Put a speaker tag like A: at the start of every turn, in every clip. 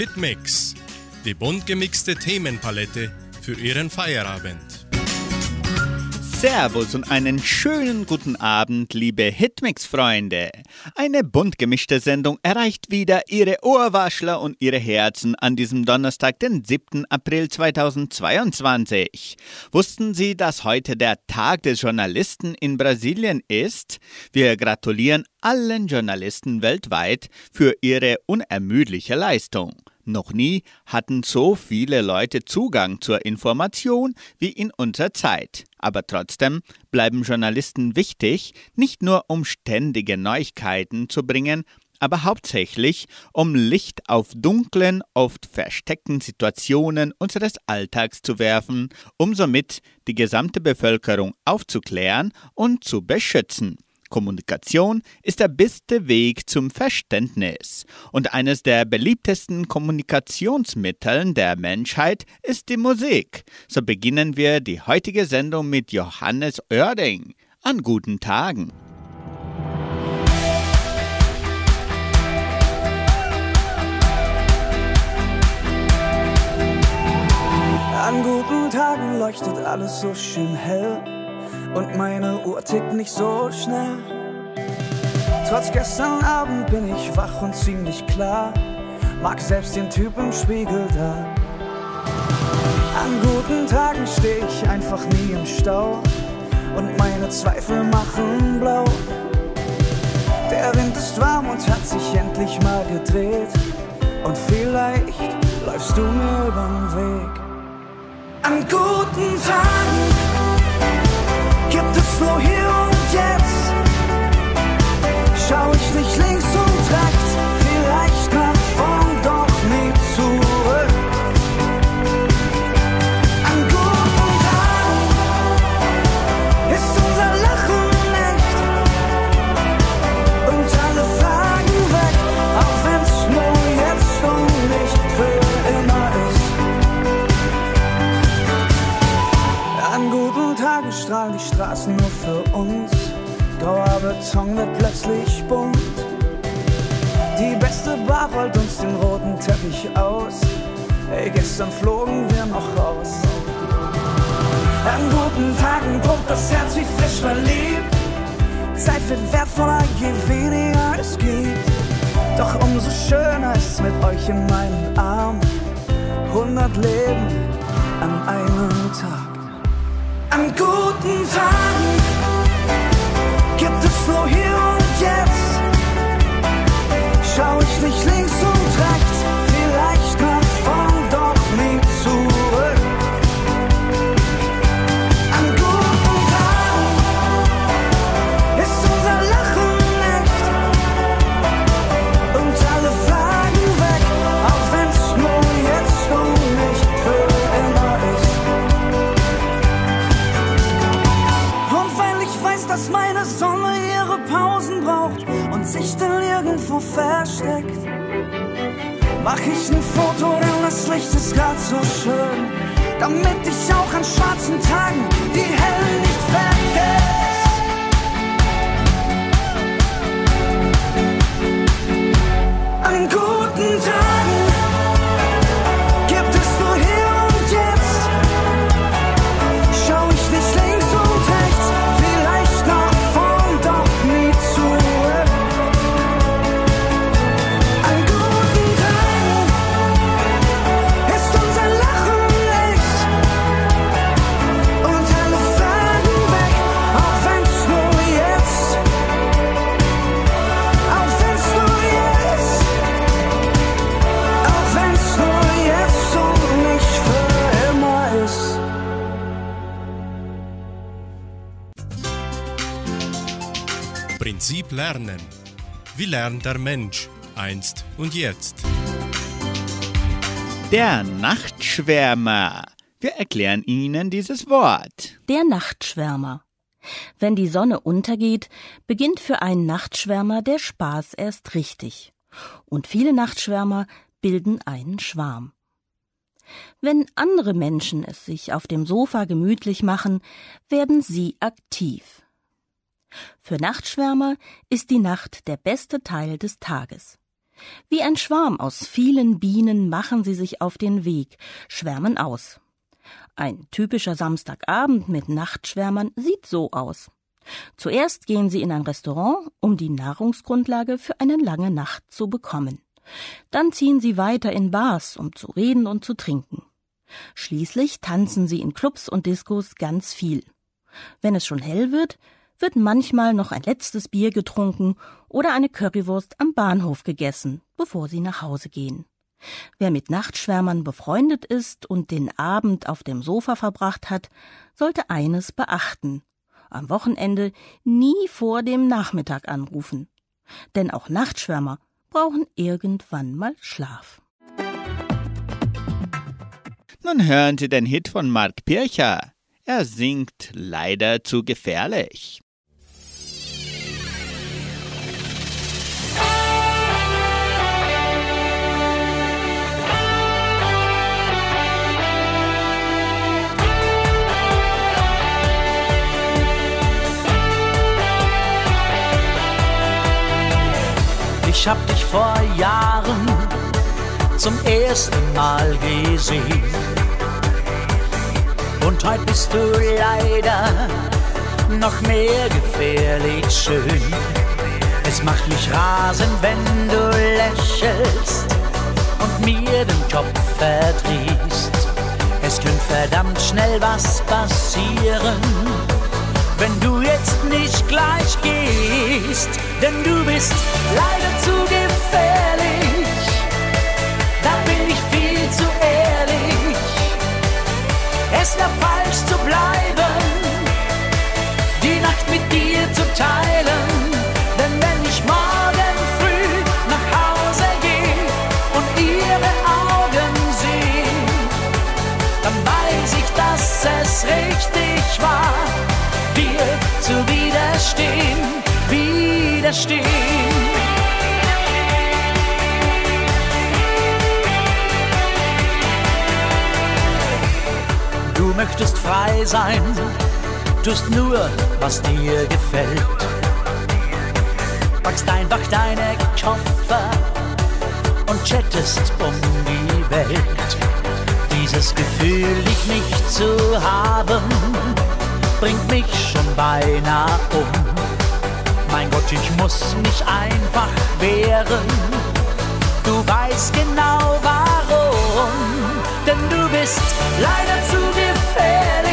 A: Hitmix, die bunt gemixte Themenpalette für Ihren Feierabend.
B: Servus und einen schönen guten Abend, liebe Hitmix-Freunde. Eine bunt gemischte Sendung erreicht wieder Ihre Ohrwaschler und Ihre Herzen an diesem Donnerstag, den 7. April 2022. Wussten Sie, dass heute der Tag des Journalisten in Brasilien ist? Wir gratulieren allen Journalisten weltweit für ihre unermüdliche Leistung. Noch nie hatten so viele Leute Zugang zur Information wie in unserer Zeit. Aber trotzdem bleiben Journalisten wichtig, nicht nur um ständige Neuigkeiten zu bringen, aber hauptsächlich um Licht auf dunklen, oft versteckten Situationen unseres Alltags zu werfen, um somit die gesamte Bevölkerung aufzuklären und zu beschützen. Kommunikation ist der beste Weg zum Verständnis. Und eines der beliebtesten Kommunikationsmittel der Menschheit ist die Musik. So beginnen wir die heutige Sendung mit Johannes Oerding. An guten Tagen.
C: An guten Tagen leuchtet alles so schön hell und meine Uhr tickt nicht so schnell. Trotz gestern Abend bin ich wach und ziemlich klar, mag selbst den Typ im Spiegel da. An guten Tagen steh ich einfach nie im Stau und meine Zweifel machen blau. Der Wind ist warm und hat sich endlich mal gedreht und vielleicht läufst du mir übern Weg. An guten Tagen
A: Lernen. Wie lernt der Mensch einst und jetzt?
B: Der Nachtschwärmer. Wir erklären Ihnen dieses Wort.
D: Der Nachtschwärmer. Wenn die Sonne untergeht, beginnt für einen Nachtschwärmer der Spaß erst richtig. Und viele Nachtschwärmer bilden einen Schwarm. Wenn andere Menschen es sich auf dem Sofa gemütlich machen, werden sie aktiv. Für Nachtschwärmer ist die Nacht der beste Teil des Tages. Wie ein Schwarm aus vielen Bienen machen sie sich auf den Weg, schwärmen aus. Ein typischer Samstagabend mit Nachtschwärmern sieht so aus. Zuerst gehen sie in ein Restaurant, um die Nahrungsgrundlage für eine lange Nacht zu bekommen. Dann ziehen sie weiter in Bars, um zu reden und zu trinken. Schließlich tanzen sie in Clubs und Diskos ganz viel. Wenn es schon hell wird, wird manchmal noch ein letztes Bier getrunken oder eine Currywurst am Bahnhof gegessen, bevor sie nach Hause gehen. Wer mit Nachtschwärmern befreundet ist und den Abend auf dem Sofa verbracht hat, sollte eines beachten. Am Wochenende nie vor dem Nachmittag anrufen. Denn auch Nachtschwärmer brauchen irgendwann mal Schlaf.
B: Nun hören Sie den Hit von Mark Pircher. Er singt leider zu gefährlich.
E: Ich hab dich vor Jahren zum ersten Mal gesehen. Und heute bist du leider noch mehr gefährlich schön. Es macht mich rasend, wenn du lächelst und mir den Kopf verdrehst. Es könnte verdammt schnell was passieren wenn du jetzt nicht gleich gehst, denn du bist leider zu gefährlich. Da bin ich viel zu ehrlich. Es wäre falsch zu bleiben, die Nacht mit dir zu teilen. Widerstehen. Du möchtest frei sein, tust nur, was dir gefällt. Packst einfach deine Koffer und chattest um die Welt. Dieses Gefühl, dich nicht zu haben, bringt mich schon beinahe um. Ich muss mich einfach wehren. Du weißt genau warum, denn du bist leider zu gefährlich.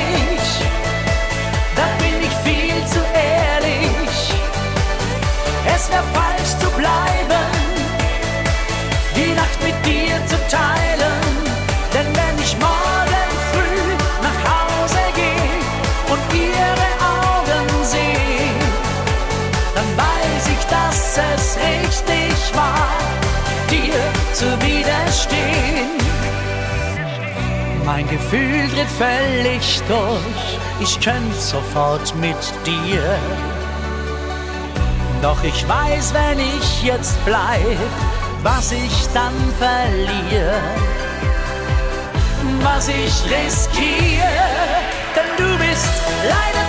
E: Mein Gefühl dreht völlig durch, ich könnte sofort mit dir. Doch ich weiß, wenn ich jetzt bleib, was ich dann verliere, was ich riskiere, denn du bist leider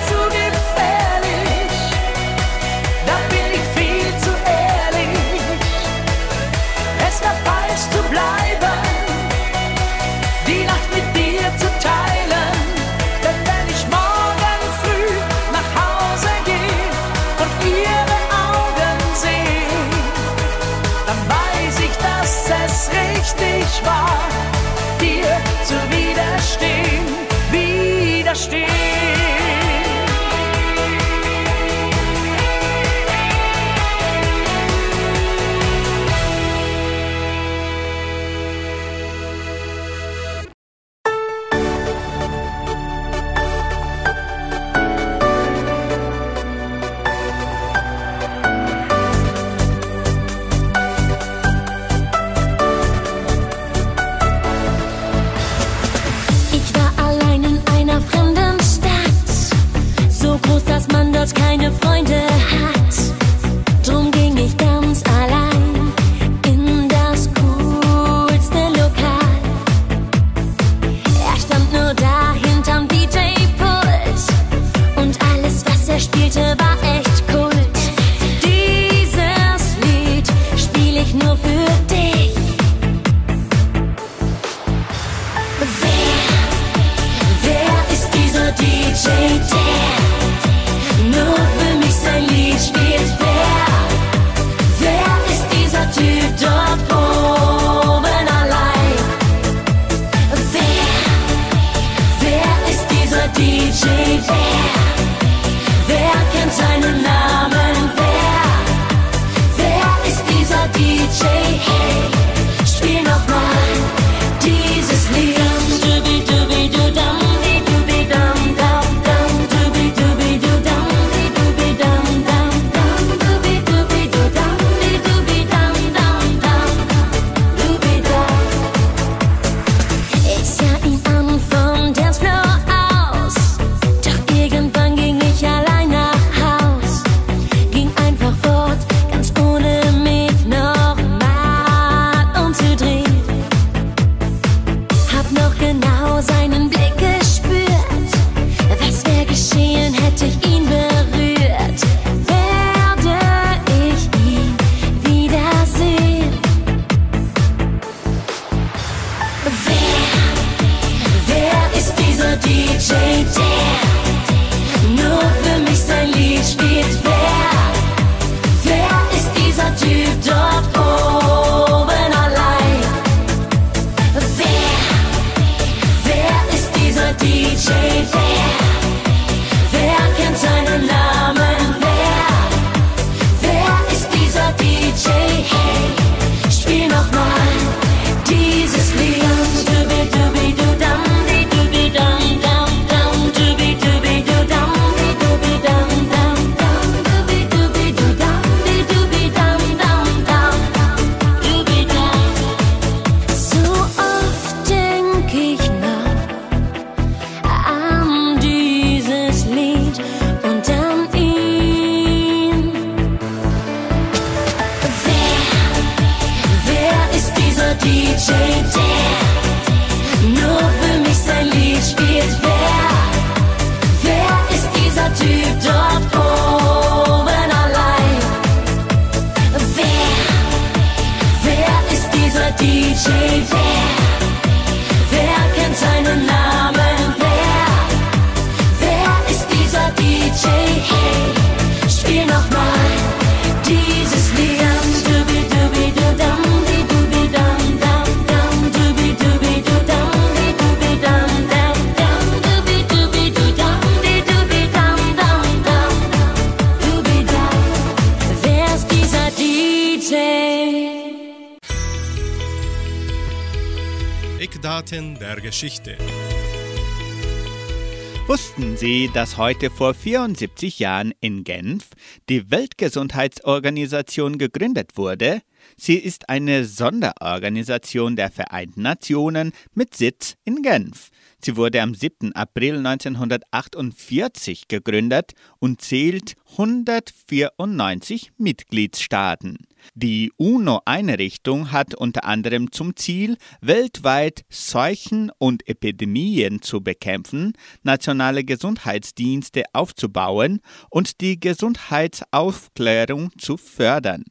E: Dass
B: heute vor 74 Jahren in Genf die Weltgesundheitsorganisation gegründet wurde? Sie ist eine Sonderorganisation der Vereinten Nationen mit Sitz in Genf. Sie wurde am 7. April 1948 gegründet und zählt 194 Mitgliedstaaten. Die UNO-Einrichtung hat unter anderem zum Ziel, weltweit Seuchen und Epidemien zu bekämpfen, nationale Gesundheitsdienste aufzubauen und die Gesundheitsaufklärung zu fördern.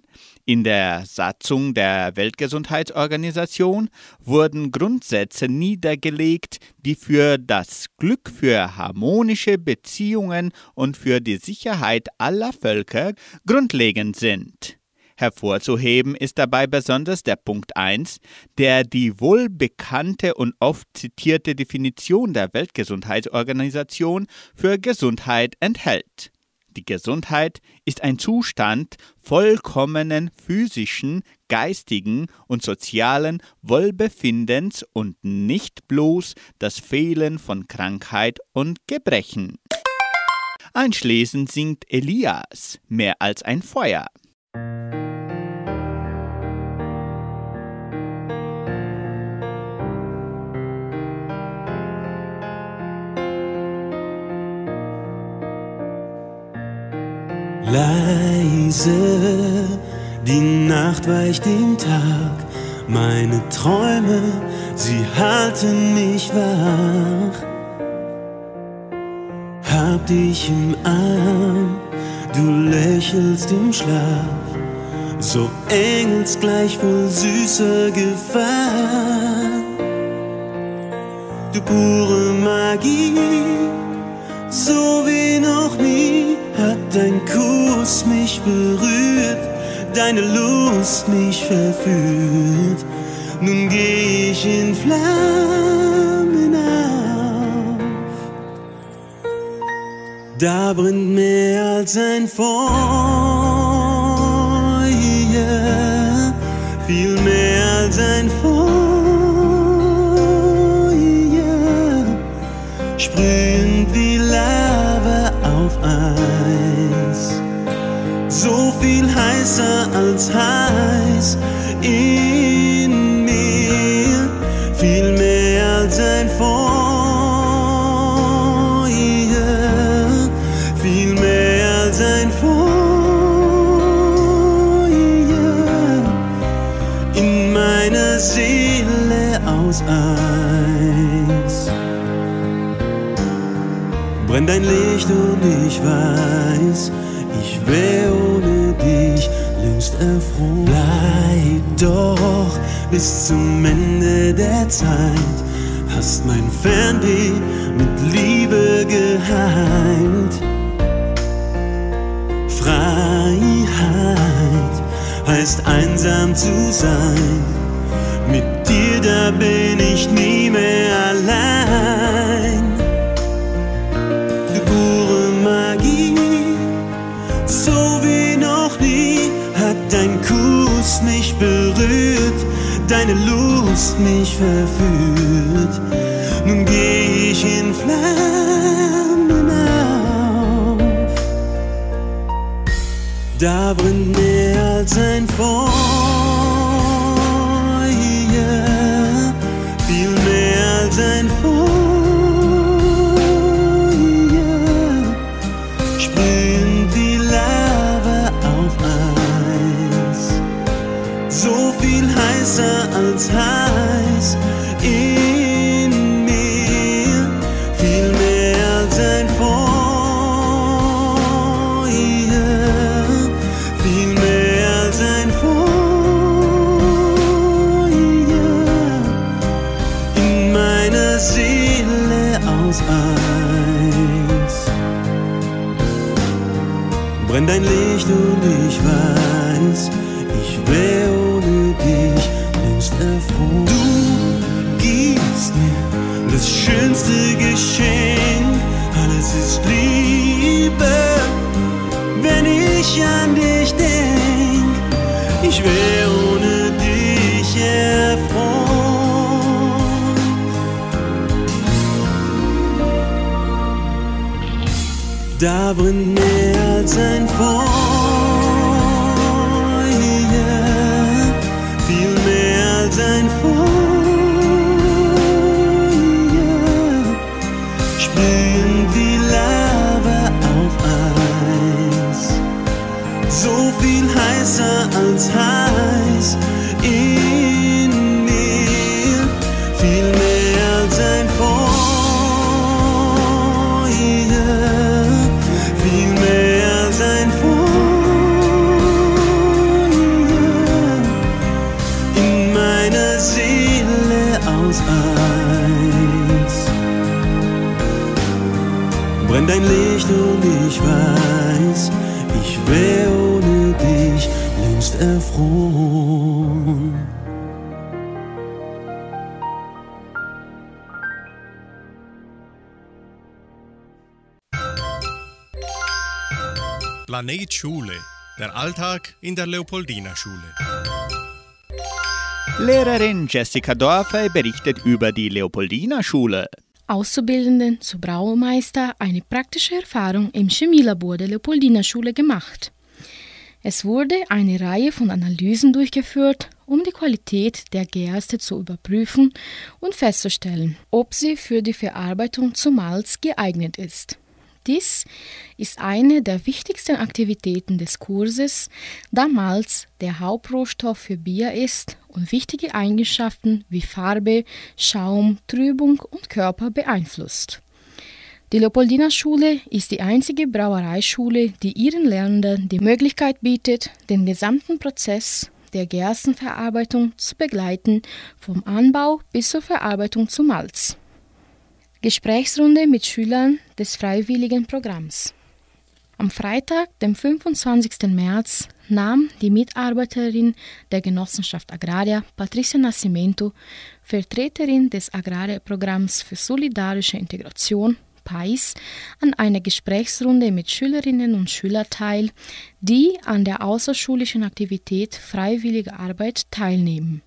B: In der Satzung der Weltgesundheitsorganisation wurden Grundsätze niedergelegt, die für das Glück, für harmonische Beziehungen und für die Sicherheit aller Völker grundlegend sind. Hervorzuheben ist dabei besonders der Punkt 1, der die wohlbekannte und oft zitierte Definition der Weltgesundheitsorganisation für Gesundheit enthält. Die Gesundheit ist ein Zustand vollkommenen physischen, geistigen und sozialen Wohlbefindens und nicht bloß das Fehlen von Krankheit und Gebrechen. Anschließend singt Elias mehr als ein Feuer.
F: Leise, die Nacht weicht dem Tag. Meine Träume, sie halten mich wach. Hab dich im Arm, du lächelst im Schlaf. So engelsgleich voll süßer Gefahr. Du pure Magie, so wie noch nie hat dein Kuss mich berührt, deine Lust mich verführt. Nun geh ich in Flammen auf. Da brennt mehr als ein Feuer, viel mehr als ein Feuer, heißer als heiß in mir, viel mehr als ein Feuer, viel mehr als ein Feuer in meiner Seele aus Eis. Brennt ein Licht und ich weiß, ich längst erfroren. Bleib doch bis zum Ende der Zeit, hast mein Fernweh mit Liebe geheilt. Freiheit heißt einsam zu sein. Mit dir, da bin ich nie mehr allein. Berührt, deine Lust mich verführt. Nun geh ich in Flammen auf. Da brennt mehr als ein Feuer, viel heißer brennt mehr als ein Feuer,
A: Planet Schule. Der Alltag in der Leopoldina Schule.
B: Lehrerin Jessica Dorfer berichtet über die Leopoldina Schule.
G: Auszubildenden zu Braumeister eine praktische Erfahrung im Chemielabor der Leopoldina Schule gemacht. Es wurde eine Reihe von Analysen durchgeführt, um die Qualität der Gerste zu überprüfen und festzustellen, ob sie für die Verarbeitung zu Malz geeignet ist. Dies ist eine der wichtigsten Aktivitäten des Kurses, da Malz der Hauptrohstoff für Bier ist und wichtige Eigenschaften wie Farbe, Schaum, Trübung und Körper beeinflusst. Die Leopoldina Schule ist die einzige Brauereischule, die ihren Lernenden die Möglichkeit bietet, den gesamten Prozess der Gerstenverarbeitung zu begleiten, vom Anbau bis zur Verarbeitung zu Malz. Gesprächsrunde mit Schülern des freiwilligen Programms. Am Freitag, dem 25. März, nahm die Mitarbeiterin der Genossenschaft Agraria, Patricia Nascimento, Vertreterin des Agrarprogramms für solidarische Integration, PAIS, an einer Gesprächsrunde mit Schülerinnen und Schülern teil, die an der außerschulischen Aktivität Freiwillige Arbeit teilnehmen.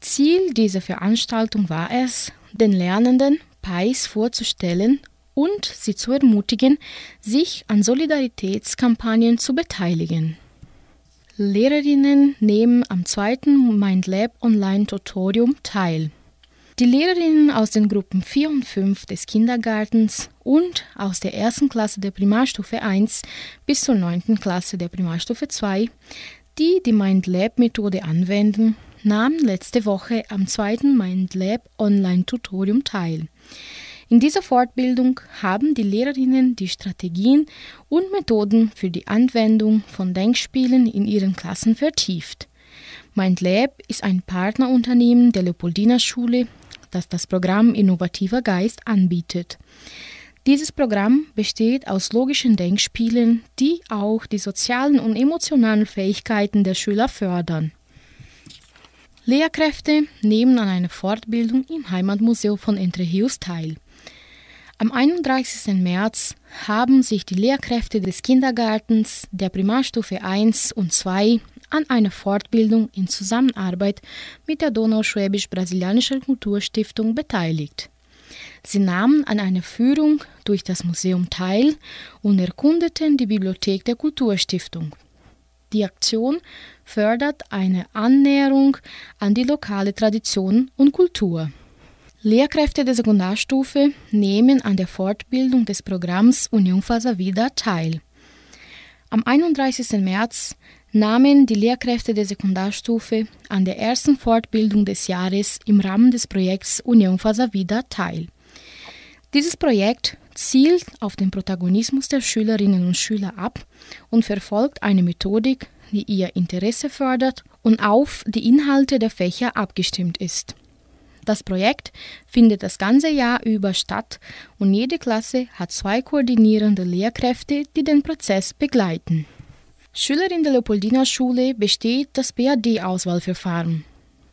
G: Ziel dieser Veranstaltung war es, den Lernenden PAIS vorzustellen und sie zu ermutigen, sich an Solidaritätskampagnen zu beteiligen. Lehrerinnen nehmen am zweiten MindLab Online-Tutorium teil. Die Lehrerinnen aus den Gruppen 4 und 5 des Kindergartens und aus der ersten Klasse der Primarstufe 1 bis zur 9. Klasse der Primarstufe 2, die die MindLab-Methode anwenden, nahmen letzte Woche am zweiten MindLab Online-Tutorium teil. In dieser Fortbildung haben die Lehrerinnen die Strategien und Methoden für die Anwendung von Denkspielen in ihren Klassen vertieft. MindLab ist ein Partnerunternehmen der Leopoldina Schule, das das Programm Innovativer Geist anbietet. Dieses Programm besteht aus logischen Denkspielen, die auch die sozialen und emotionalen Fähigkeiten der Schüler fördern. Lehrkräfte nehmen an einer Fortbildung im Heimatmuseum von Entre Rios teil. Am 31. März haben sich die Lehrkräfte des Kindergartens der Primarstufe 1 und 2 an einer Fortbildung in Zusammenarbeit mit der Donauschwäbisch-Brasilianischen Kulturstiftung beteiligt. Sie nahmen an einer Führung durch das Museum teil und erkundeten die Bibliothek der Kulturstiftung. Die Aktion fördert eine Annäherung an die lokale Tradition und Kultur. Lehrkräfte der Sekundarstufe nehmen an der Fortbildung des Programms Union Vida teil. Am 31. März nahmen die Lehrkräfte der Sekundarstufe an der ersten Fortbildung des Jahres im Rahmen des Projekts Union Vida teil. Dieses Projekt zielt auf den Protagonismus der Schülerinnen und Schüler ab und verfolgt eine Methodik, die ihr Interesse fördert und auf die Inhalte der Fächer abgestimmt ist. Das Projekt findet das ganze Jahr über statt und jede Klasse hat zwei koordinierende Lehrkräfte, die den Prozess begleiten. Schülerin der Leopoldina Schule besteht das BAD-Auswahlverfahren.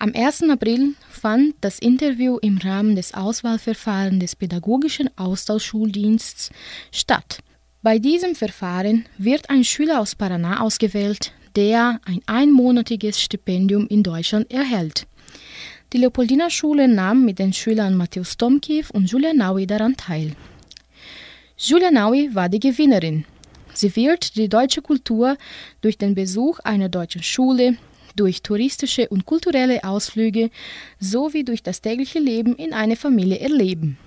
G: Am 1. April fand das Interview im Rahmen des Auswahlverfahrens des Pädagogischen Austauschschuldienstes statt. Bei diesem Verfahren wird ein Schüler aus Paraná ausgewählt, der ein einmonatiges Stipendium in Deutschland erhält. Die Leopoldina Schule nahm mit den Schülern Matthäus Tomkiew und Julia Naui daran teil. Julia Naui war die Gewinnerin. Sie wird die deutsche Kultur durch den Besuch einer deutschen Schule, durch touristische und kulturelle Ausflüge sowie durch das tägliche Leben in einer Familie erleben.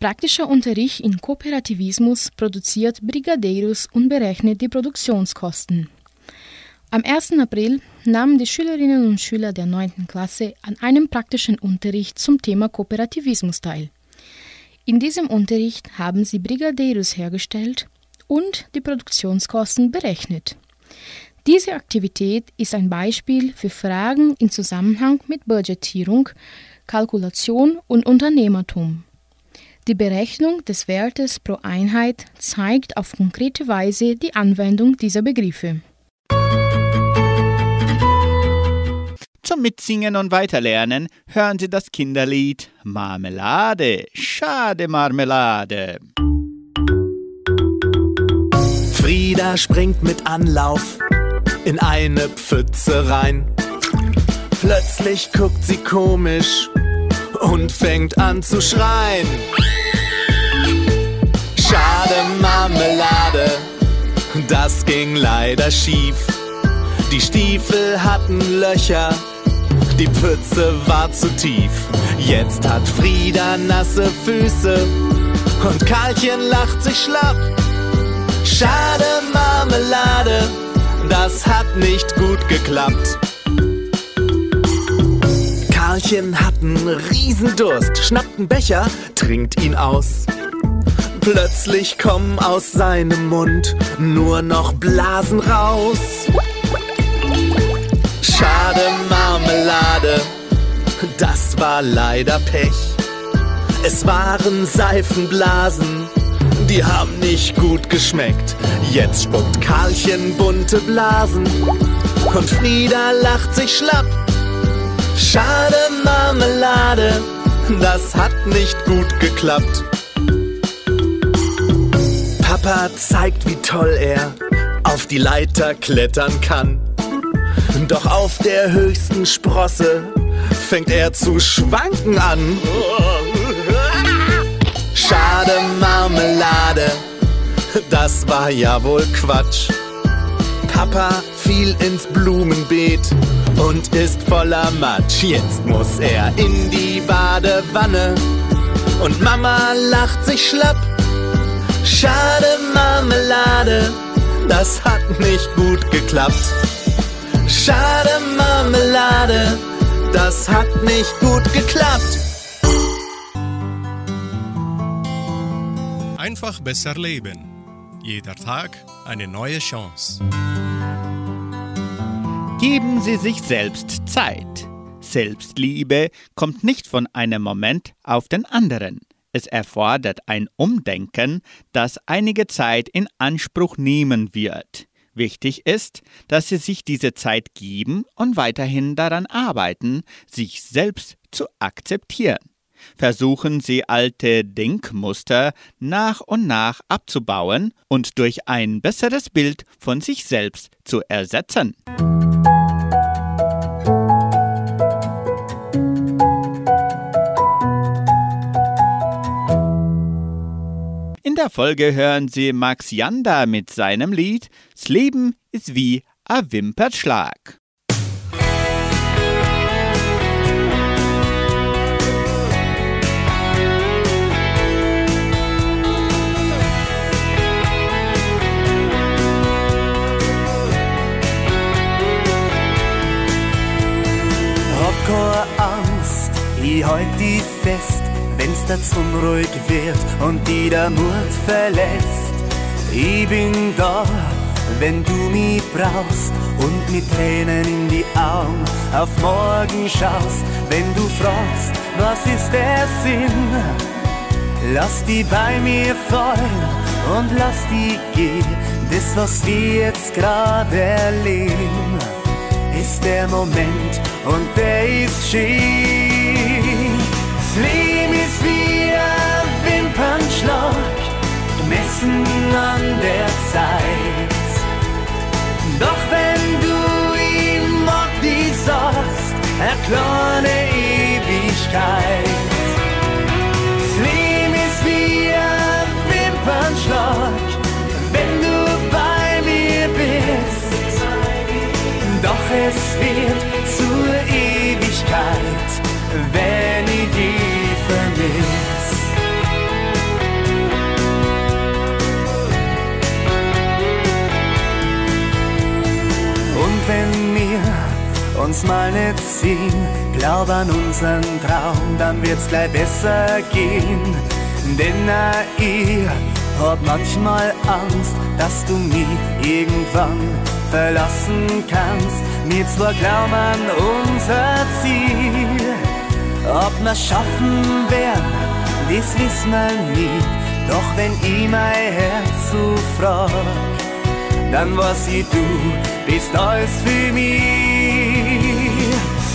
G: Praktischer Unterricht in Kooperativismus produziert Brigadeiros und berechnet die Produktionskosten. Am 1. April nahmen die Schülerinnen und Schüler der 9. Klasse an einem praktischen Unterricht zum Thema Kooperativismus teil. In diesem Unterricht haben sie Brigadeiros hergestellt und die Produktionskosten berechnet. Diese Aktivität ist ein Beispiel für Fragen im Zusammenhang mit Budgetierung, Kalkulation und Unternehmertum. Die Berechnung des Wertes pro Einheit zeigt auf konkrete Weise die Anwendung dieser Begriffe.
B: Zum Mitsingen und Weiterlernen hören Sie das Kinderlied Marmelade, schade Marmelade.
H: Frieda springt mit Anlauf in eine Pfütze rein. Plötzlich guckt sie komisch und fängt an zu schreien. Schade Marmelade, das ging leider schief. Die Stiefel hatten Löcher, die Pfütze war zu tief. Jetzt hat Frieda nasse Füße und Karlchen lacht sich schlapp. Schade Marmelade, das hat nicht gut geklappt. Karlchen hat einen Riesendurst, schnappt einen Becher, trinkt ihn aus. Plötzlich kommen aus seinem Mund nur noch Blasen raus. Schade Marmelade, das war leider Pech. Es waren Seifenblasen, die haben nicht gut geschmeckt. Jetzt spuckt Karlchen bunte Blasen und Frieda lacht sich schlapp. Schade Marmelade, das hat nicht gut geklappt. Papa zeigt, wie toll er auf die Leiter klettern kann. Doch auf der höchsten Sprosse fängt er zu schwanken an. Schade Marmelade, das war ja wohl Quatsch. Papa fiel ins Blumenbeet und ist voller Matsch. Jetzt muss er in die Badewanne und Mama lacht sich schlapp. Schade Marmelade, das hat nicht gut geklappt. Schade Marmelade, das hat nicht gut geklappt.
A: Einfach besser leben. Jeder Tag eine neue Chance.
B: Geben Sie sich selbst Zeit. Selbstliebe kommt nicht von einem Moment auf den anderen. Es erfordert ein Umdenken, das einige Zeit in Anspruch nehmen wird. Wichtig ist, dass Sie sich diese Zeit geben und weiterhin daran arbeiten, sich selbst zu akzeptieren. Versuchen Sie alte Denkmuster nach und nach abzubauen und durch ein besseres Bild von sich selbst zu ersetzen. In der Folge hören Sie Max Janda mit seinem Lied Das Leben ist wie ein Wimperschlag.
F: Ich halt die fest, wenn's das unruhig wird und die der Mut verlässt. Ich bin da, wenn du mich brauchst und mit Tränen in die Augen auf morgen schaust. Wenn du fragst, was ist der Sinn? Lass die bei mir fallen und lass die gehen. Das, was wir jetzt gerade erleben, ist der Moment und der ist schön. Gemessen an der Zeit. Doch wenn du ihm mag, die sagst, eine kleine Ewigkeit. Leben ist wie ein Wimpernschlag, wenn du bei mir bist. Doch es wird uns mal nicht sehen, glaub an unseren Traum, dann wird's gleich besser gehen. Denn na, ich hab manchmal Angst, dass du mich irgendwann verlassen kannst. Mir zwar glauben an unser Ziel, ob wir's schaffen werden, das wissen wir nie. Doch wenn ich mein Herz so frag, dann weiß ich, du bist alles für mich.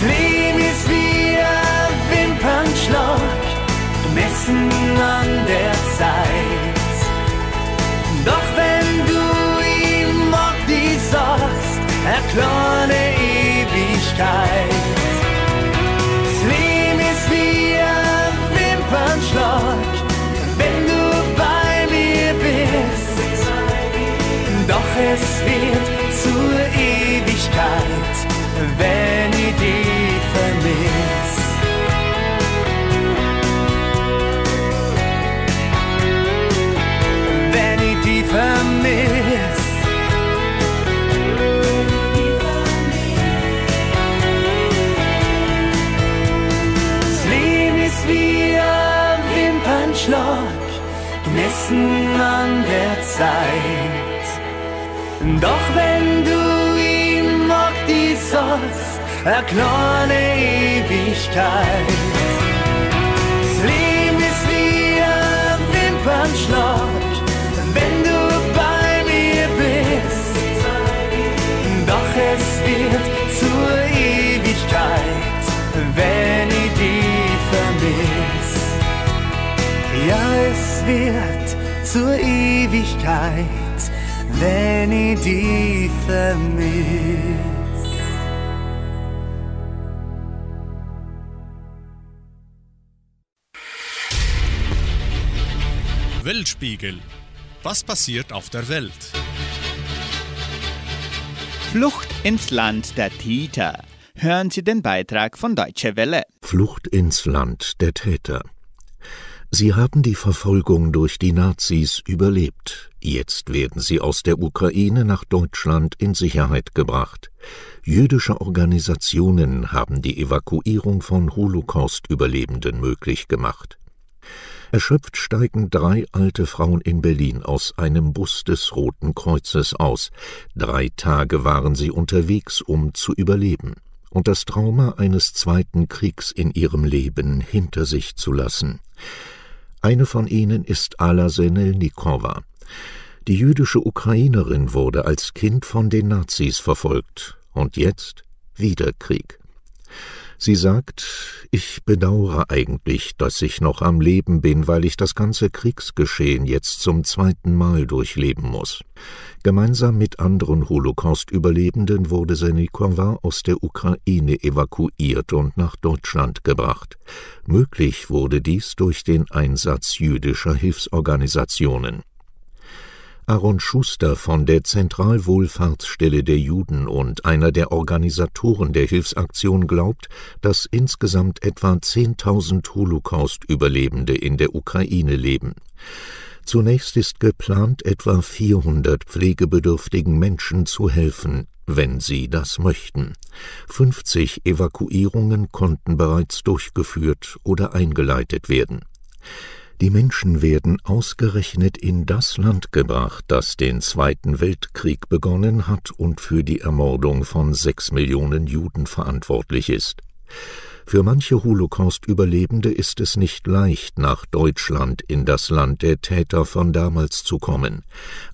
F: Leben ist wie ein Wimpernschlag, gemessen an der Zeit. Doch wenn du ihm mag, die sagst, eine kleine Ewigkeit. Das ist wie ein Wimpernschlag, wenn du bei mir bist. Doch es wird zur Ewigkeit, wenn kleine Ewigkeit. Das Leben ist wie ein Wimpernschlag, wenn du bei mir bist. Doch es wird zur Ewigkeit, wenn ich die vermiss. Ja, es wird zur Ewigkeit, wenn ich die vermiss.
A: Weltspiegel. Was passiert auf der Welt?
B: Flucht ins Land der Täter. Hören Sie den Beitrag von Deutsche Welle.
I: Flucht ins Land der Täter. Sie haben die Verfolgung durch die Nazis überlebt. Jetzt werden sie aus der Ukraine nach Deutschland in Sicherheit gebracht. Jüdische Organisationen haben die Evakuierung von Holocaust-Überlebenden möglich gemacht. Erschöpft steigen drei alte Frauen in Berlin aus einem Bus des Roten Kreuzes aus. Drei Tage waren sie unterwegs, um zu überleben und das Trauma eines zweiten Kriegs in ihrem Leben hinter sich zu lassen. Eine von ihnen ist Ala Senelnikova. Die jüdische Ukrainerin wurde als Kind von den Nazis verfolgt. Und jetzt wieder Krieg. Sie sagt, ich bedauere eigentlich, dass ich noch am Leben bin, weil ich das ganze Kriegsgeschehen jetzt zum zweiten Mal durchleben muss. Gemeinsam mit anderen Holocaust-Überlebenden wurde Senikowa aus der Ukraine evakuiert und nach Deutschland gebracht. Möglich wurde dies durch den Einsatz jüdischer Hilfsorganisationen. Aaron Schuster von der Zentralwohlfahrtsstelle der Juden und einer der Organisatoren der Hilfsaktion glaubt, dass insgesamt etwa 10.000 Holocaust-Überlebende in der Ukraine leben. Zunächst ist geplant, etwa 400 pflegebedürftigen Menschen zu helfen, wenn sie das möchten. 50 Evakuierungen konnten bereits durchgeführt oder eingeleitet werden. Die Menschen werden ausgerechnet in das Land gebracht, das den Zweiten Weltkrieg begonnen hat und für die Ermordung von sechs Millionen Juden verantwortlich ist. Für manche Holocaust-Überlebende ist es nicht leicht, nach Deutschland in das Land der Täter von damals zu kommen.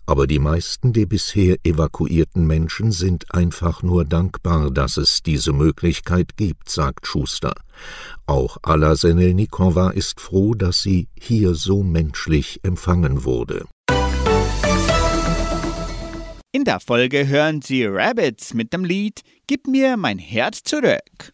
I: Aber die meisten der bisher evakuierten Menschen sind einfach nur dankbar, dass es diese Möglichkeit gibt, sagt Schuster. Auch Alla Senelnikova ist froh, dass sie hier so menschlich empfangen wurde.
B: In der Folge hören Sie Rabbits mit dem Lied Gib mir mein Herz zurück.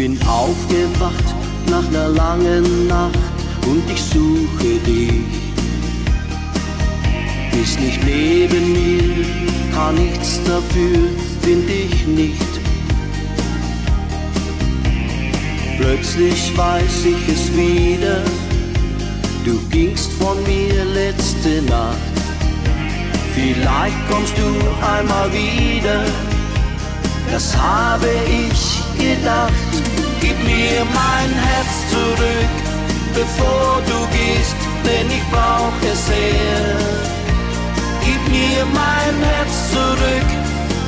F: Bin aufgewacht nach einer langen Nacht und ich suche dich. Bist nicht neben mir, kann nichts dafür, find ich nicht. Plötzlich weiß ich es wieder, du gingst von mir letzte Nacht. Vielleicht kommst du einmal wieder, das habe ich gedacht. Gib mir mein Herz zurück, bevor du gehst, denn ich brauch es sehr. Gib mir mein Herz zurück,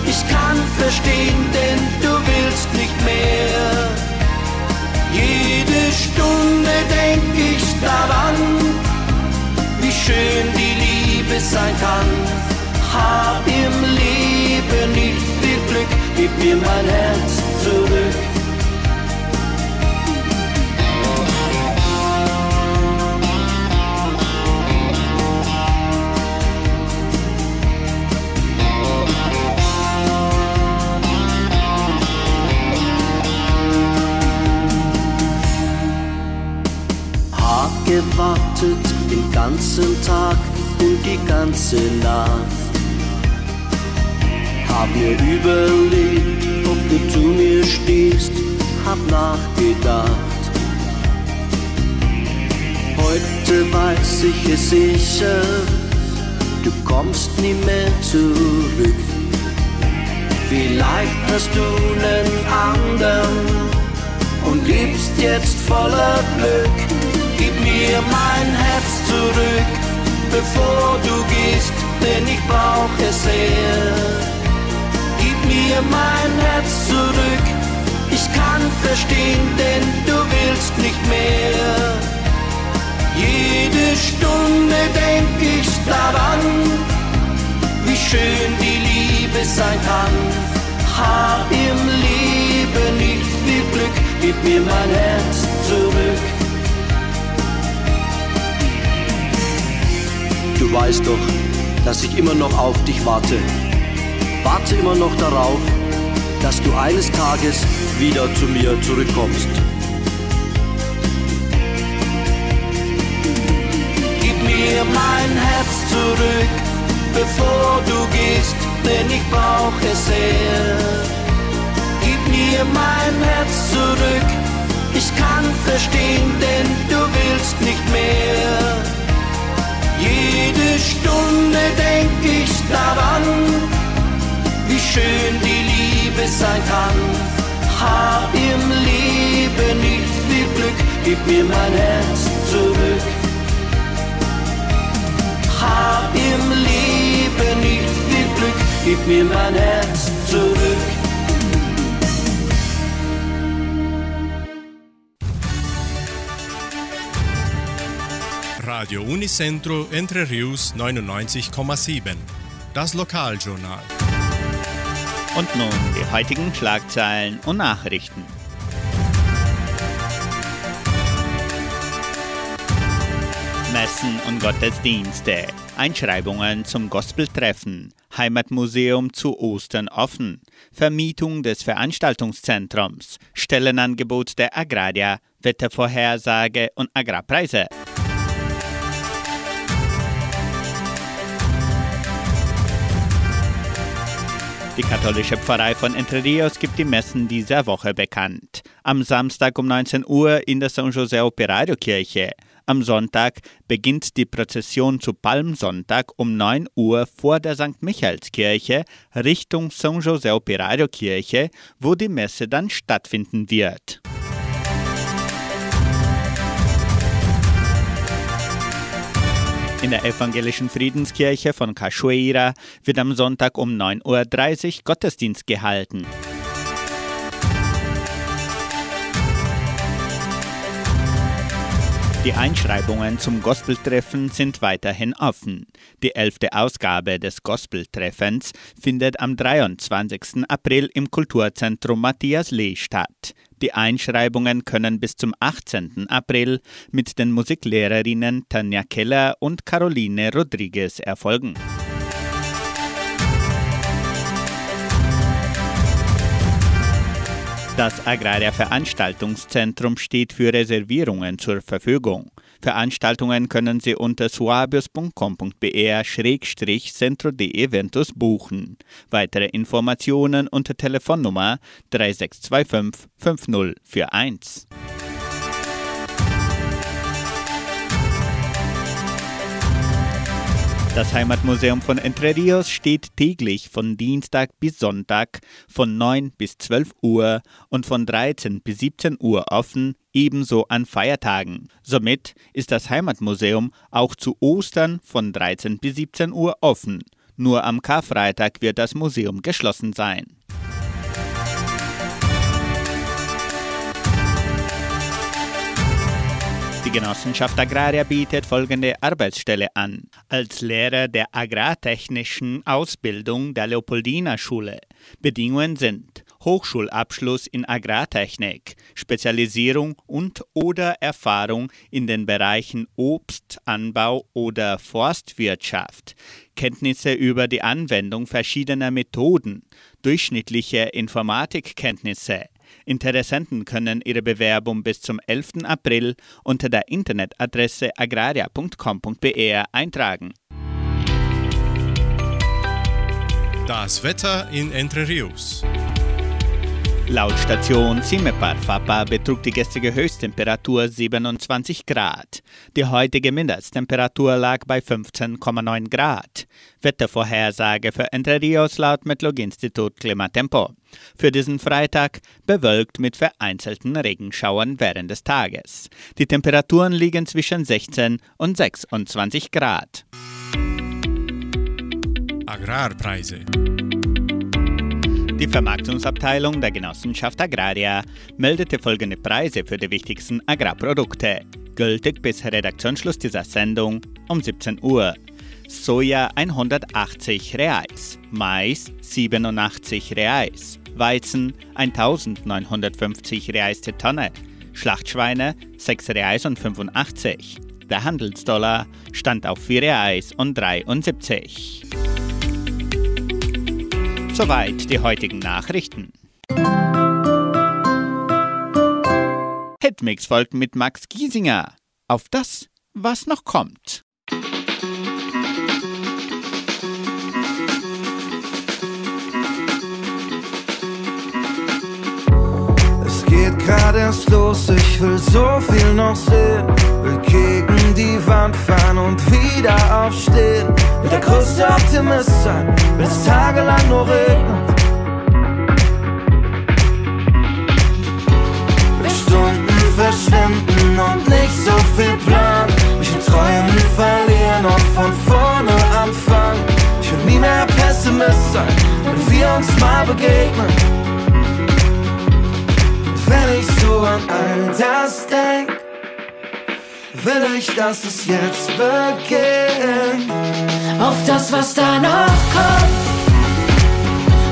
F: ich kann verstehen, denn du willst nicht mehr. Jede Stunde denk ich daran, wie schön die Liebe sein kann. Hab im Leben nicht viel Glück, gib mir mein Herz zurück. Nacht. Hab mir überlegt, ob du zu mir stehst, hab nachgedacht. Heute weiß ich es sicher, du kommst nie mehr zurück. Vielleicht hast du einen anderen und lebst jetzt voller Glück Gib mir mein Herz zurück, bevor du gehst, denn ich brauch es sehr. Gib mir mein Herz zurück, ich kann verstehen, denn du willst nicht mehr. Jede Stunde denk ich daran, wie schön die Liebe sein kann. Hab im Leben nicht viel Glück, gib mir mein Herz zurück. Du weißt doch, dass ich immer noch auf dich warte. Warte immer noch darauf, dass du eines Tages wieder zu mir zurückkommst. Gib mir mein Herz zurück, bevor du gehst, denn ich brauch es sehr. Gib mir mein Herz zurück, ich kann verstehen, denn du willst nicht mehr. Jede Stunde denk ich daran, wie schön die Liebe sein kann. Hab im Leben nicht viel Glück, gib mir mein Herz
J: zurück. Hab im Leben nicht viel Glück, gib mir mein Herz zurück.
A: Radio Unicentro Entre Rius 99,7. Das Lokaljournal.
B: Und nun die heutigen Schlagzeilen und Nachrichten. Messen und Gottesdienste, Einschreibungen zum Gospeltreffen, Heimatmuseum zu Ostern offen, Vermietung des Veranstaltungszentrums, Stellenangebot der Agraria, Wettervorhersage und Agrarpreise. Die katholische Pfarrei von Entre Rios gibt die Messen dieser Woche bekannt. Am Samstag um 19 Uhr in der San José Operario Kirche. Am Sonntag beginnt die Prozession zu Palmsonntag um 9 Uhr vor der St. Michaelskirche Richtung San José Operario Kirche, wo die Messe dann stattfinden wird. In der evangelischen Friedenskirche von Cachoeira wird am Sonntag um 9.30 Uhr Gottesdienst gehalten. Die Einschreibungen zum Gospeltreffen sind weiterhin offen. Die elfte Ausgabe des Gospeltreffens findet am 23. April im Kulturzentrum Matthias Lee statt. Die Einschreibungen können bis zum 18. April mit den Musiklehrerinnen Tanja Keller und Caroline Rodriguez erfolgen. Das Agraria Veranstaltungszentrum steht für Reservierungen zur Verfügung. Veranstaltungen können Sie unter suabius.com.br-centro de eventos buchen. Weitere Informationen unter Telefonnummer 3625 5041. Das Heimatmuseum von Entre Rios steht täglich von Dienstag bis Sonntag von 9 bis 12 Uhr und von 13 bis 17 Uhr offen, ebenso an Feiertagen. Somit ist das Heimatmuseum auch zu Ostern von 13 bis 17 Uhr offen. Nur am Karfreitag wird das Museum geschlossen sein. Die Genossenschaft Agraria bietet folgende Arbeitsstelle an. Als Lehrer der agrartechnischen Ausbildung der Leopoldina Schule. Bedingungen sind Hochschulabschluss in Agrartechnik, Spezialisierung und oder Erfahrung in den Bereichen Obstanbau oder Forstwirtschaft, Kenntnisse über die Anwendung verschiedener Methoden, durchschnittliche Informatikkenntnisse, Interessenten können ihre Bewerbung bis zum 11. April unter der Internetadresse agraria.com.br eintragen.
A: Das Wetter in Entre Rios.
B: Laut Station Cimepar Fapa betrug die gestrige Höchsttemperatur 27 Grad. Die heutige Mindesttemperatur lag bei 15,9 Grad. Wettervorhersage für Entre Rios laut Metlog-Institut Klimatempo. Für diesen Freitag bewölkt mit vereinzelten Regenschauern während des Tages. Die Temperaturen liegen zwischen 16 und 26 Grad.
A: Agrarpreise.
B: Die Vermarktungsabteilung der Genossenschaft Agraria meldete folgende Preise für die wichtigsten Agrarprodukte, gültig bis Redaktionsschluss dieser Sendung um 17 Uhr. Soja 180 Reais, Mais 87 Reais, Weizen 1950 Reais die Tonne, Schlachtschweine 6 Reais und 85. Der Handelsdollar stand auf 4 Reais und 73. Soweit die heutigen Nachrichten. Hitmix folgt mit Max Giesinger. Auf das, was noch kommt.
E: geht gerade erst los, ich will so viel noch sehen. Will gegen die Wand fahren und wieder aufstehen. Will der größte Optimist sein, wenn es tagelang nur regnet. Will Stunden verschwinden und nicht so viel planen.
K: Mich in Träumen verlieren und von vorne anfangen. Ich
L: will nie mehr Pessimist sein, wenn wir uns mal begegnen an all das denk, will ich, dass es jetzt beginnt. Auf das, was da noch kommt,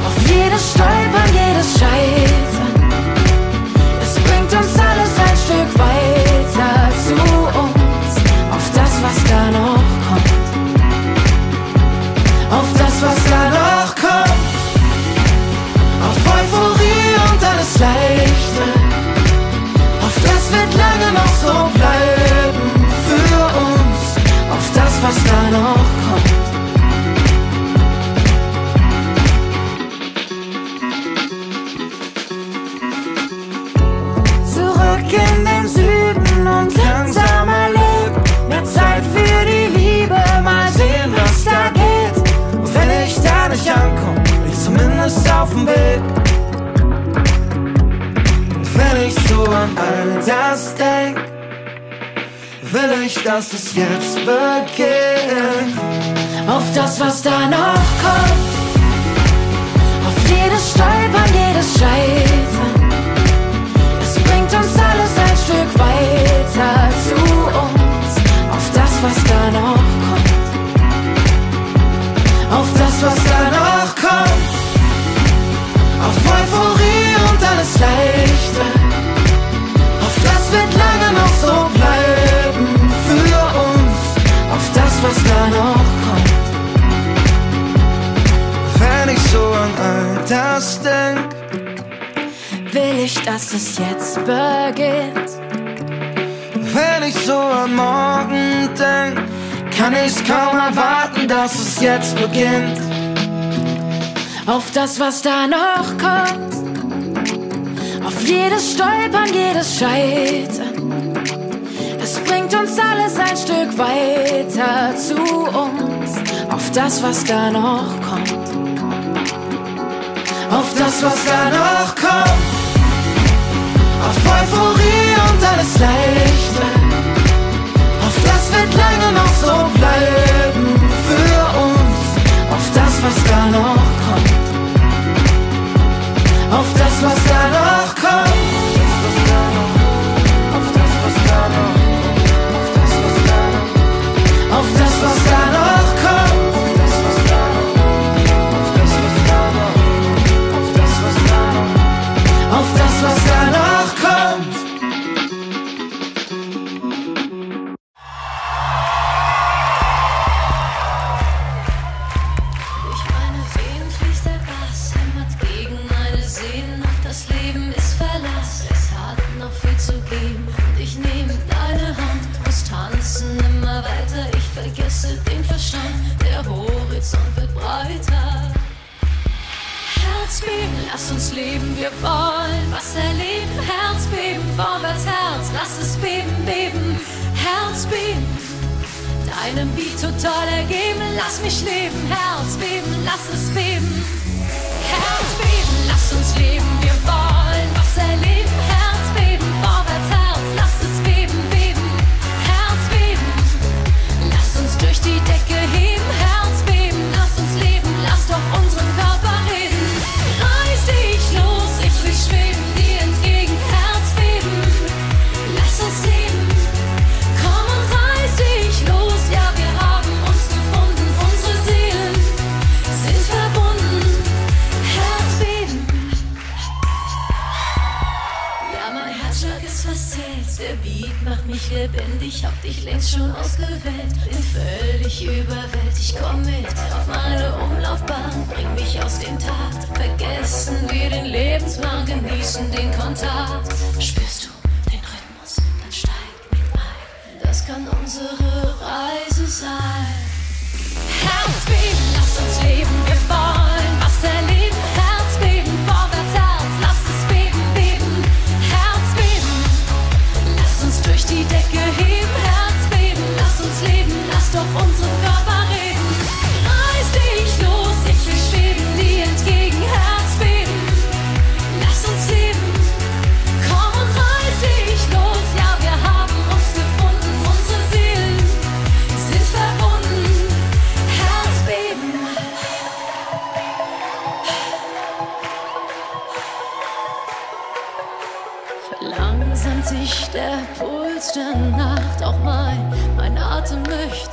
K: auf jedes Stolpern, jedes Scheiß. das denk, will ich, dass es jetzt beginnt.
L: Auf das, was da noch kommt, auf jedes Stolpern, jedes Scheitern. Es bringt uns alles ein Stück weiter zu uns. Auf das, was da noch kommt,
K: auf das, was da noch kommt, auf Euphorie und alles Leichte so bleiben für uns auf das, was da noch kommt. Wenn ich so an all das denk,
L: will ich, dass es jetzt beginnt.
K: Wenn ich so an morgen denk, kann ich's kaum erwarten, dass es jetzt beginnt.
L: Auf das, was da noch kommt, auf jedes Stolpern, jedes Scheitern bringt uns alles ein Stück weiter zu uns, auf das, was da noch kommt.
K: Auf das, was da noch kommt. Auf Euphorie und alles Leichte. Auf das wird lange noch so bleiben.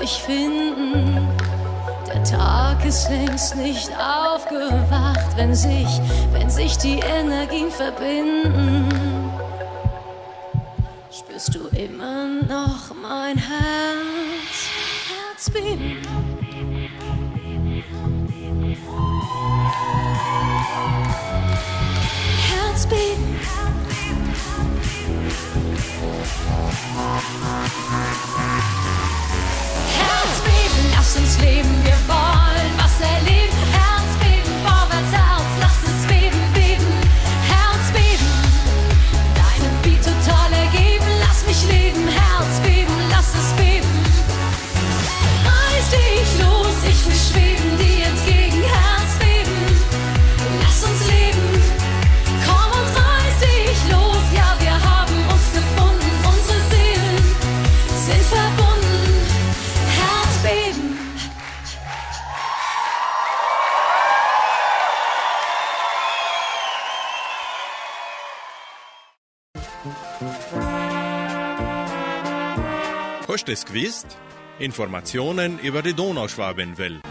K: Möchte ich finden. Der Tag ist längst nicht aufgewacht, wenn sich, wenn sich die Energien verbinden. Spürst du immer noch mein Herz, Herzbeben? Herzbeben. Herzbeben, uns leben, wir wollen
A: Hast du es gewusst? Informationen über die Donauschwabenwelle.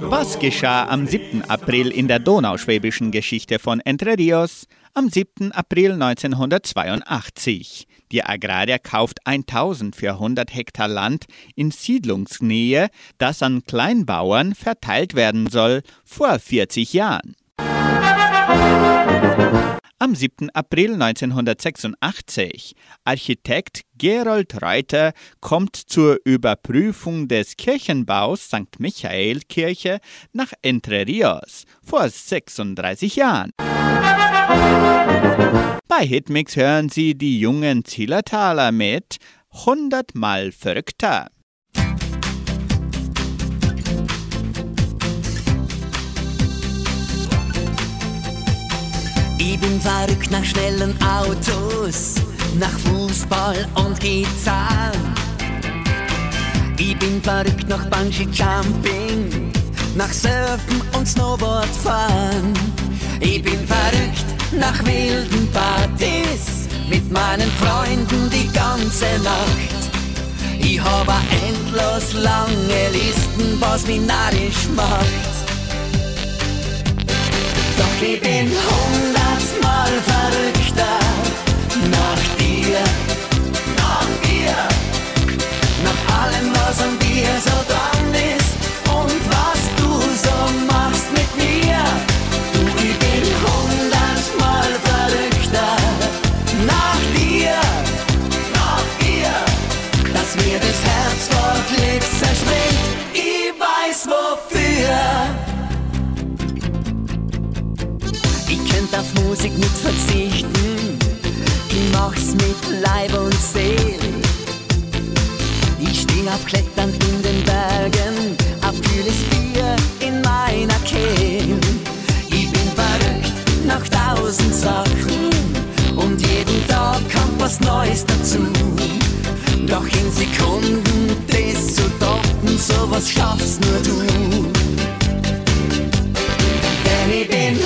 B: Was geschah am 7. April in der donauschwäbischen Geschichte von Entre Rios? Am 7. April 1982. Die Agraria kauft 1400 Hektar Land in Siedlungsnähe, das an Kleinbauern verteilt werden soll, vor 40 Jahren. Am 7. April 1986. Architekt Gerold Reuter kommt zur Überprüfung des Kirchenbaus St. Michael Kirche nach Entre Rios vor 36 Jahren. Bei Hitmix hören Sie die jungen Zillertaler mit 100 Mal verrückter.
F: Ich bin verrückt nach schnellen Autos, nach Fußball und Gitarre. Ich bin verrückt nach Bungee Jumping, nach Surfen und Snowboardfahren. Ich bin verrückt nach wilden Partys, mit meinen Freunden die ganze Nacht. Ich habe endlos lange Listen, was mich narrisch macht. Ich bin hundertmal verrückter. Nach dir, nach dir, nach allem, was an dir so dran Musik nicht verzichten, ich mach's mit Leib und Seel. Ich steh auf Klettern in den Bergen, auf kühles Bier in meiner Kehl. Ich bin verrückt nach tausend Sachen und jeden Tag kommt was Neues dazu. Doch in Sekunden das zu toppen, sowas schaffst nur du. Denn ich bin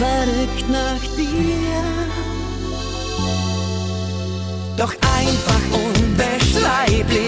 F: verrückt nach dir. Doch einfach unbeschreiblich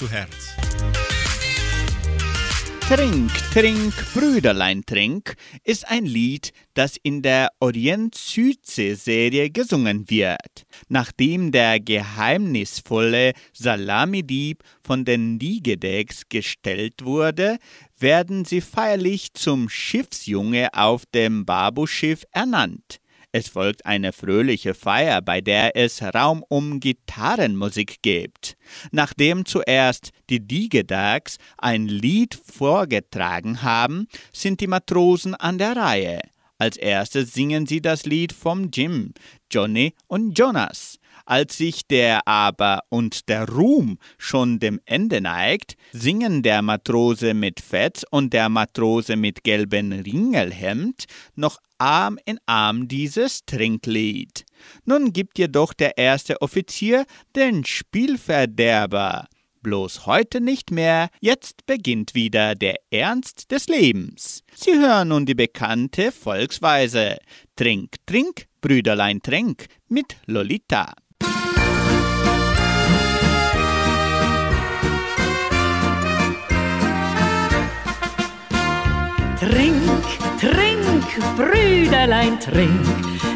A: zu Herz.
B: Trink, trink, Brüderlein, trink ist ein Lied, das in der Orient-Südsee-Serie gesungen wird. Nachdem der geheimnisvolle Salamidieb von den Ligedecks gestellt wurde, werden sie feierlich zum Schiffsjunge auf dem Babuschiff ernannt. Es folgt eine fröhliche Feier, bei der es Raum um Gitarrenmusik gibt. Nachdem zuerst die Digedags ein Lied vorgetragen haben, sind die Matrosen an der Reihe. Als erstes singen sie das Lied vom Jim, Johnny und Jonas. Als sich der Aber und der Ruhm schon dem Ende neigt, singen der Matrose mit Fetz und der Matrose mit gelben Ringelhemd noch Arm in Arm dieses Trinklied. Nun gibt jedoch der erste Offizier den Spielverderber. Bloß heute nicht mehr, jetzt beginnt wieder der Ernst des Lebens. Sie hören nun die bekannte Volksweise Trink, trink, Brüderlein, trink mit Lolita.
M: Trink, trink, Brüderlein, trink,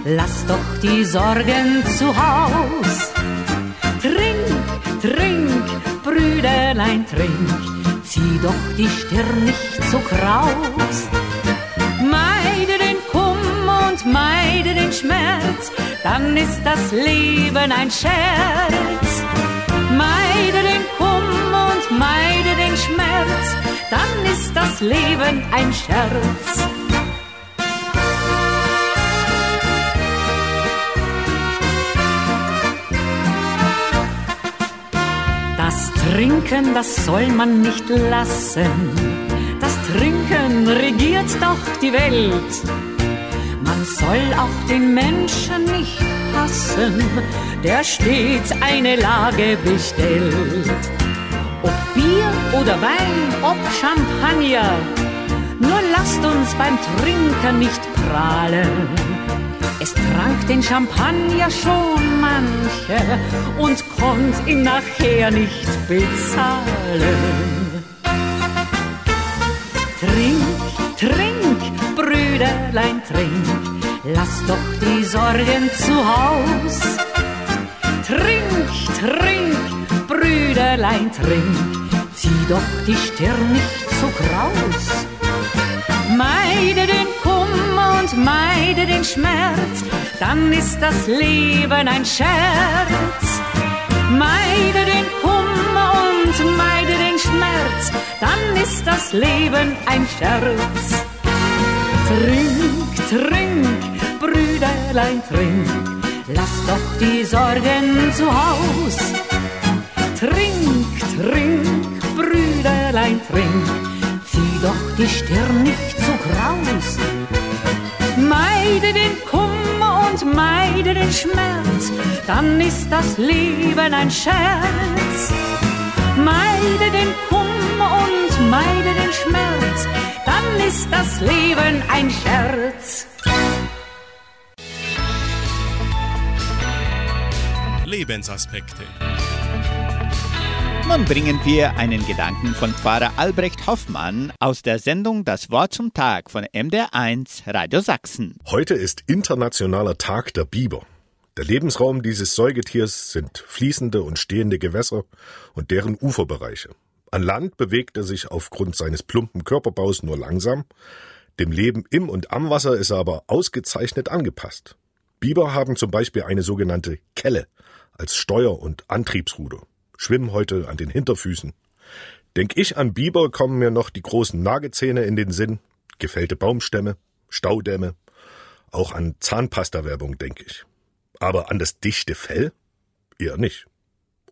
M: lass doch die Sorgen zu Haus. Trink, trink, Brüderlein, trink, zieh doch die Stirn nicht so kraus. Meide den Kummer und meide den Schmerz, dann ist das Leben ein Scherz. Meide den Kummer und meide den Schmerz, dann ist das Leben ein Scherz. Das Trinken, das soll man nicht lassen. Das Trinken regiert doch die Welt. Man soll auch den Menschen nicht hassen, der stets eine Lage bestellt. Bier oder Wein, ob Champagner, nur lasst uns beim Trinken nicht prahlen. Es trank den Champagner schon manche und konnt ihn nachher nicht bezahlen. Trink, trink, Brüderlein, trink, lass doch die Sorgen zu Haus. Trink, trink, Brüderlein, trink, zieh doch die Stirn nicht so kraus. Meide den Kummer und meide den Schmerz, dann ist das Leben ein Scherz. Meide den Kummer und meide den Schmerz, dann ist das Leben ein Scherz. Trink, trink, Brüderlein, trink, lass doch die Sorgen zu Haus. Trink, trink, Brüderlein, trink, zieh doch die Stirn nicht so kraus. Meide den Kummer und meide den Schmerz, dann ist das Leben ein Scherz. Meide den Kummer und meide den Schmerz, dann ist das Leben ein Scherz.
A: Lebensaspekte.
B: Nun bringen wir einen Gedanken von Pfarrer Albrecht Hoffmann aus der Sendung Das Wort zum Tag von MDR1 Radio Sachsen.
N: Heute ist Internationaler Tag der Biber. Der Lebensraum dieses Säugetiers sind fließende und stehende Gewässer und deren Uferbereiche. An Land bewegt er sich aufgrund seines plumpen Körperbaus nur langsam. Dem Leben im und am Wasser ist er aber ausgezeichnet angepasst. Biber haben zum Beispiel eine sogenannte Kelle als Steuer- und Antriebsruder schwimmen heute an den Hinterfüßen. Denk ich an Biber, kommen mir noch die großen Nagezähne in den Sinn, gefällte Baumstämme, Staudämme, auch an Zahnpasta-Werbung denke ich. Aber an das dichte Fell? Eher nicht.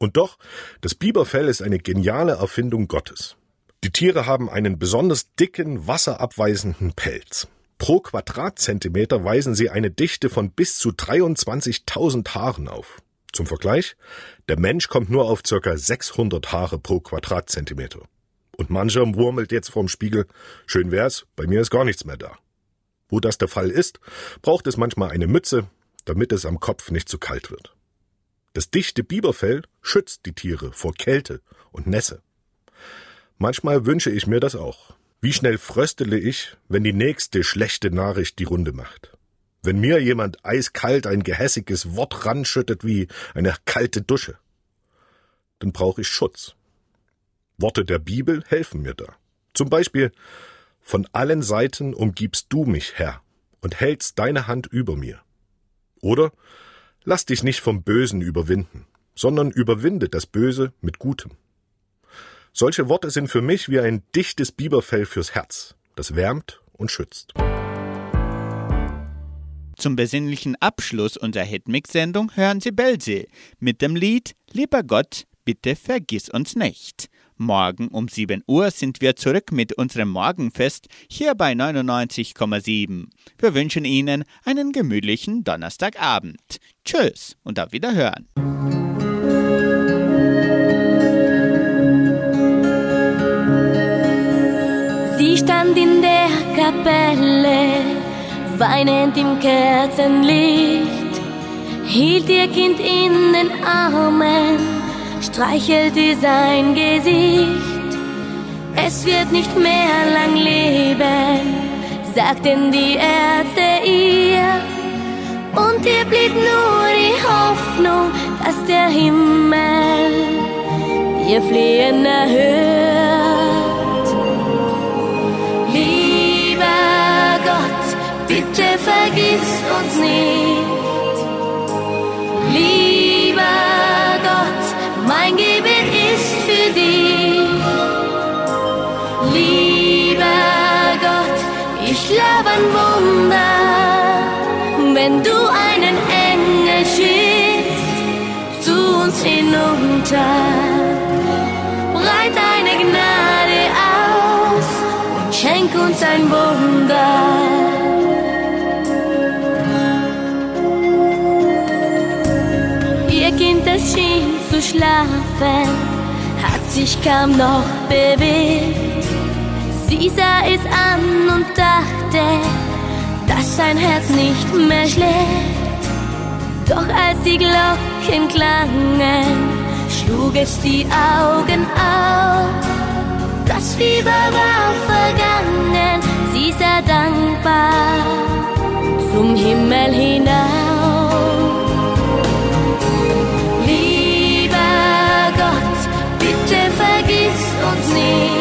N: Und doch, das Biberfell ist eine geniale Erfindung Gottes. Die Tiere haben einen besonders dicken, wasserabweisenden Pelz. Pro Quadratzentimeter weisen sie eine Dichte von bis zu 23.000 Haaren auf. Zum Vergleich, der Mensch kommt nur auf circa 600 Haare pro Quadratzentimeter. Und mancher murmelt jetzt vorm Spiegel, schön wär's, bei mir ist gar nichts mehr da. Wo das der Fall ist, braucht es manchmal eine Mütze, damit es am Kopf nicht zu kalt wird. Das dichte Biberfell schützt die Tiere vor Kälte und Nässe. Manchmal wünsche ich mir das auch. Wie schnell fröstele ich, wenn die nächste schlechte Nachricht die Runde macht. Wenn mir jemand eiskalt ein gehässiges Wort ranschüttet wie eine kalte Dusche. Dann brauche ich Schutz. Worte der Bibel helfen mir da. Zum Beispiel, von allen Seiten umgibst du mich, Herr, und hältst deine Hand über mir. Oder lass dich nicht vom Bösen überwinden, sondern überwinde das Böse mit Gutem. Solche Worte sind für mich wie ein dichtes Biberfell fürs Herz, das wärmt und schützt.
B: Zum besinnlichen Abschluss unserer Hitmix-Sendung hören Sie Belse mit dem Lied Lieber Gott, bitte vergiss uns nicht. Morgen um 7 Uhr sind wir zurück mit unserem Morgenfest hier bei 99,7. Wir wünschen Ihnen einen gemütlichen Donnerstagabend. Tschüss und auf Wiederhören.
O: Sie stand in der Kapelle, weinend im Kerzenlicht, hielt ihr Kind in den Armen streichelte sein Gesicht. Es wird nicht mehr lang leben, sagten die Ärzte ihr. Und ihr blieb nur die Hoffnung, dass der Himmel ihr Flehen erhört. Bitte vergiss uns nicht. Lieber Gott, mein Gebet ist für dich. Lieber Gott, ich glaube an Wunder, wenn du einen Engel schickst zu uns hinunter. Breit deine Gnade aus und schenk uns ein Wunder. Schien zu schlafen, hat sich kaum noch bewegt. Sie sah es an und dachte, dass sein Herz nicht mehr schlägt. Doch als die Glocken klangen, schlug es die Augen auf. Das Fieber war vergangen, sie sah dankbar zum Himmel hinauf. Uns